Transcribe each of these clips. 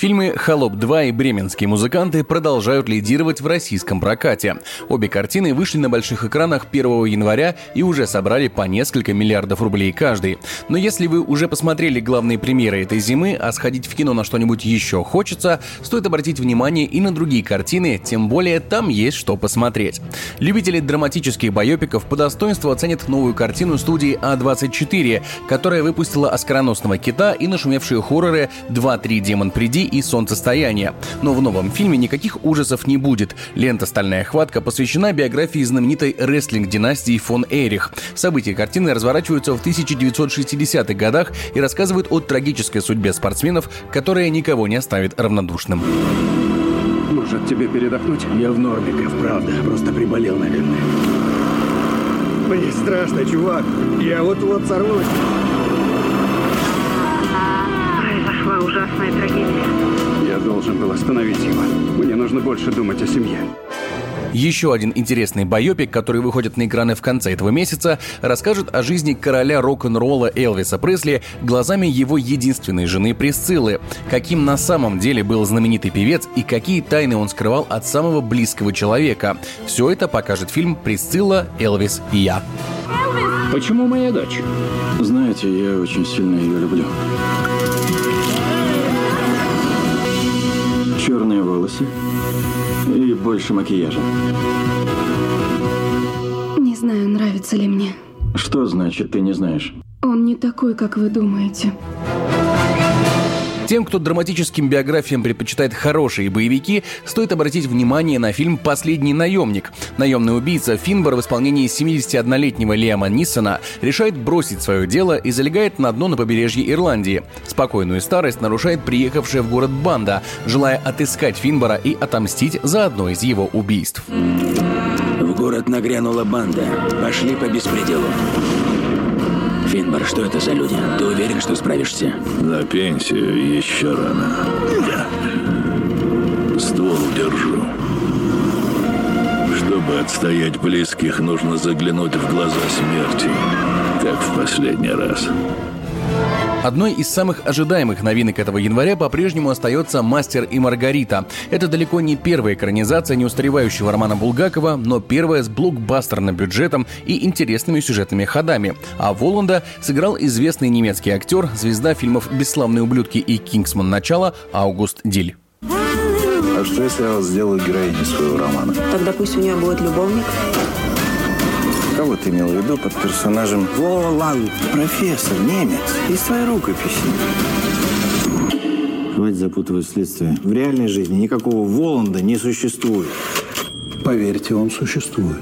Фильмы «Холоп 2» и «Бременские музыканты» продолжают лидировать в российском прокате. Обе картины вышли на больших экранах 1 января и уже собрали по несколько миллиардов рублей каждый. Но если вы уже посмотрели главные премьеры этой зимы, а сходить в кино на что-нибудь еще хочется, стоит обратить внимание и на другие картины, тем более там есть что посмотреть. Любители драматических байопиков по достоинству оценят новую картину студии А24, которая выпустила «Оскароносного кита» и нашумевшие хорроры «2-3 демон приди» и солнцестояние. Но в новом фильме никаких ужасов не будет. Лента «Стальная хватка» посвящена биографии знаменитой рестлинг-династии фон Эрих. События картины разворачиваются в 1960-х годах и рассказывают о трагической судьбе спортсменов, которая никого не оставит равнодушным. Может, тебе передохнуть? Я в норме, Кэв, правда. Просто приболел, наверное. Мне страшно, чувак. Я вот-вот сорвусь. Остановить его. Мне нужно больше думать о семье. Еще один интересный байопик, который выходит на экраны в конце этого месяца, расскажет о жизни короля рок-н-ролла Элвиса Пресли глазами его единственной жены Присциллы, каким на самом деле был знаменитый певец и какие тайны он скрывал от самого близкого человека. Все это покажет фильм «Присцилла, Элвис и я». Почему моя дочь? Знаете, я очень сильно ее люблю. Черные волосы и больше макияжа. Не знаю, нравится ли мне. Что значит, ты не знаешь? Он не такой, как вы думаете. Тем, кто драматическим биографиям предпочитает хорошие боевики, стоит обратить внимание на фильм «Последний наемник». Наемный убийца Финбор в исполнении 71-летнего Лиама Ниссона решает бросить свое дело и залегает на дно на побережье Ирландии. Спокойную старость нарушает приехавшая в город банда, желая отыскать Финбора и отомстить за одно из его убийств. В город нагрянула банда. Пошли по беспределу. Финбар, что это за люди? Ты уверен, что справишься? На пенсию еще рано. Ствол держу. Чтобы отстоять близких, нужно заглянуть в глаза смерти, как в последний раз. Одной из самых ожидаемых новинок этого января по-прежнему остается «Мастер и Маргарита». Это далеко не первая экранизация неустаревающего романа Булгакова, но первая с блокбастерным бюджетом и интересными сюжетными ходами. А Воланда сыграл известный немецкий актер, звезда фильмов «Бесславные ублюдки» и «Кингсман. Начало» Август Диль. А что если я вас сделаю героиней своего романа? Тогда пусть у нее будет любовник. Кого ты имел в виду под персонажем Воланд? Профессор, немец, из твоей рукописи. Хватит запутывать следствие. В реальной жизни никакого Воланда не существует. Поверьте, он существует.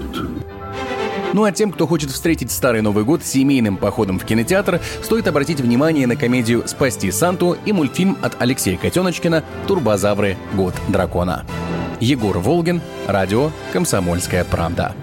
Ну а тем, кто хочет встретить Старый Новый год семейным походом в кинотеатр, стоит обратить внимание на комедию «Спасти Санту» и мультфильм от Алексея Котеночкина «Турбозавры. Год дракона». Егор Волгин, радио «Комсомольская правда».